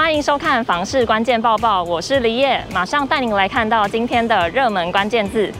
欢迎收看房市关键报报，我是李叶，马上带您来看到今天的热门关键字。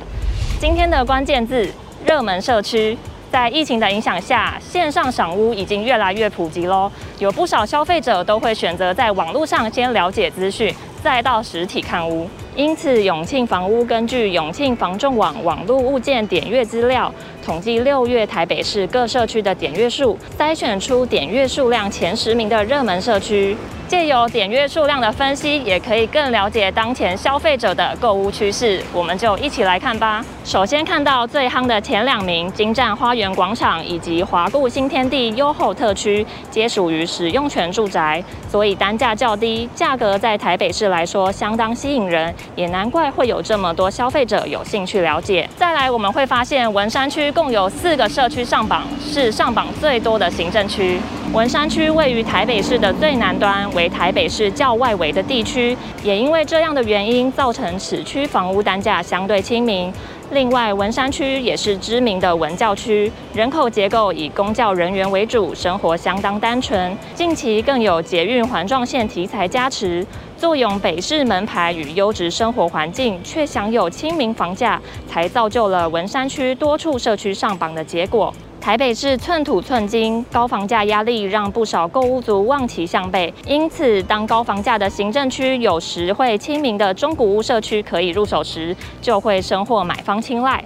今天的关键字：热门社区。在疫情的影响下，线上赏屋已经越来越普及喽。有不少消费者都会选择在网络上先了解资讯，再到实体看屋。因此，永庆房屋根据永庆房仲网网络物件点阅资料，统计六月台北市各社区的点阅数，筛选出点阅数量前十名的热门社区。借由点阅数量的分析，也可以更了解当前消费者的购物趋势。我们就一起来看吧。首先看到最夯的前两名，金站花园广场以及华固新天地优厚特区，皆属于使用权住宅，所以单价较低，价格在台北市来说相当吸引人，也难怪会有这么多消费者有兴趣了解。再来，我们会发现文山区共有四个社区上榜，是上榜最多的行政区。文山区位于台北市的最南端，为台北市较外围的地区，也因为这样的原因，造成此区房屋单价相对亲民。另外，文山区也是知名的文教区，人口结构以公教人员为主，生活相当单纯。近期更有捷运环状线题材加持，坐拥北市门牌与优质生活环境，却享有亲民房价，才造就了文山区多处社区上榜的结果。台北市寸土寸金，高房价压力让不少购物族望其项背。因此，当高房价的行政区有实惠亲民的中古屋社区可以入手时，就会深获买方青睐。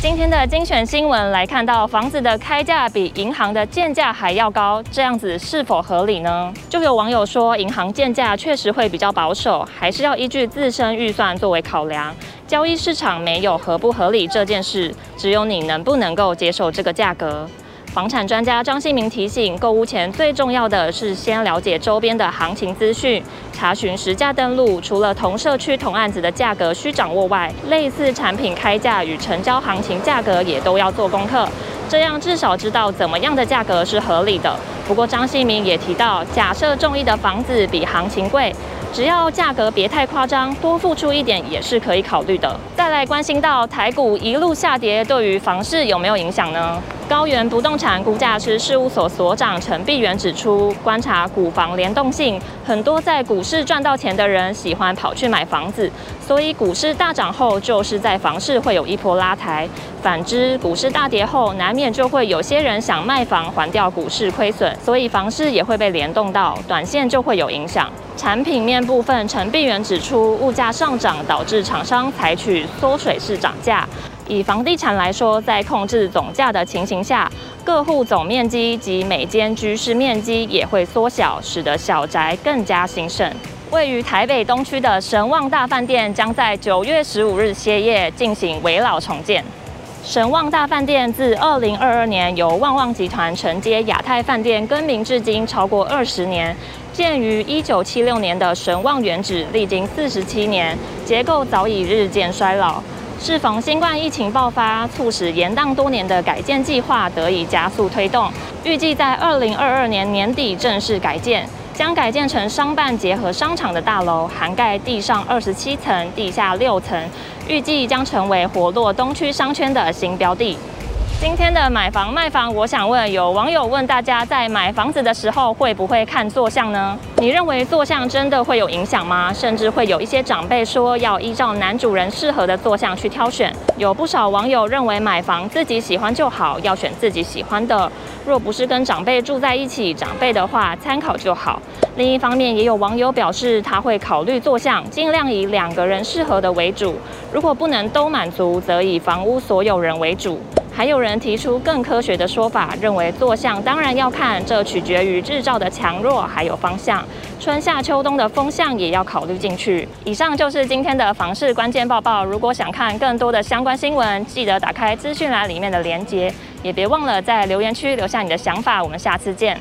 今天的精选新闻来看到，房子的开价比银行的建价还要高，这样子是否合理呢？就有网友说，银行建价确实会比较保守，还是要依据自身预算作为考量。交易市场没有合不合理这件事，只有你能不能够接受这个价格。房产专家张新明提醒，购屋前最重要的是先了解周边的行情资讯，查询实价登录。除了同社区同案子的价格需掌握外，类似产品开价与成交行情价格也都要做功课，这样至少知道怎么样的价格是合理的。不过张新明也提到，假设中意的房子比行情贵。只要价格别太夸张，多付出一点也是可以考虑的。再来关心到台股一路下跌，对于房市有没有影响呢？高原不动产估价师事务所所长陈碧元指出，观察股房联动性，很多在股市赚到钱的人喜欢跑去买房子，所以股市大涨后，就是在房市会有一波拉抬。反之，股市大跌后，难免就会有些人想卖房还掉股市亏损，所以房市也会被联动到，短线就会有影响。产品面部分，陈碧元指出，物价上涨导致厂商采取缩水式涨价。以房地产来说，在控制总价的情形下，各户总面积及每间居室面积也会缩小，使得小宅更加兴盛。位于台北东区的神旺大饭店将在九月十五日歇业，进行围老重建。神旺大饭店自二零二二年由旺旺集团承接亚太饭店更名至今超过二十年。建于一九七六年的神旺原址，历经四十七年，结构早已日渐衰老。适逢新冠疫情爆发，促使延宕多年的改建计划得以加速推动。预计在二零二二年年底正式改建。将改建成商办结合商场的大楼，涵盖地上二十七层、地下六层，预计将成为活络东区商圈的新标的。今天的买房卖房，我想问有网友问大家，在买房子的时候会不会看坐向呢？你认为坐向真的会有影响吗？甚至会有一些长辈说要依照男主人适合的坐向去挑选。有不少网友认为买房自己喜欢就好，要选自己喜欢的。若不是跟长辈住在一起，长辈的话参考就好。另一方面，也有网友表示他会考虑坐向，尽量以两个人适合的为主。如果不能都满足，则以房屋所有人为主。还有人提出更科学的说法，认为坐向当然要看，这取决于日照的强弱还有方向，春夏秋冬的风向也要考虑进去。以上就是今天的房市关键报报。如果想看更多的相关新闻，记得打开资讯栏里面的链接，也别忘了在留言区留下你的想法。我们下次见。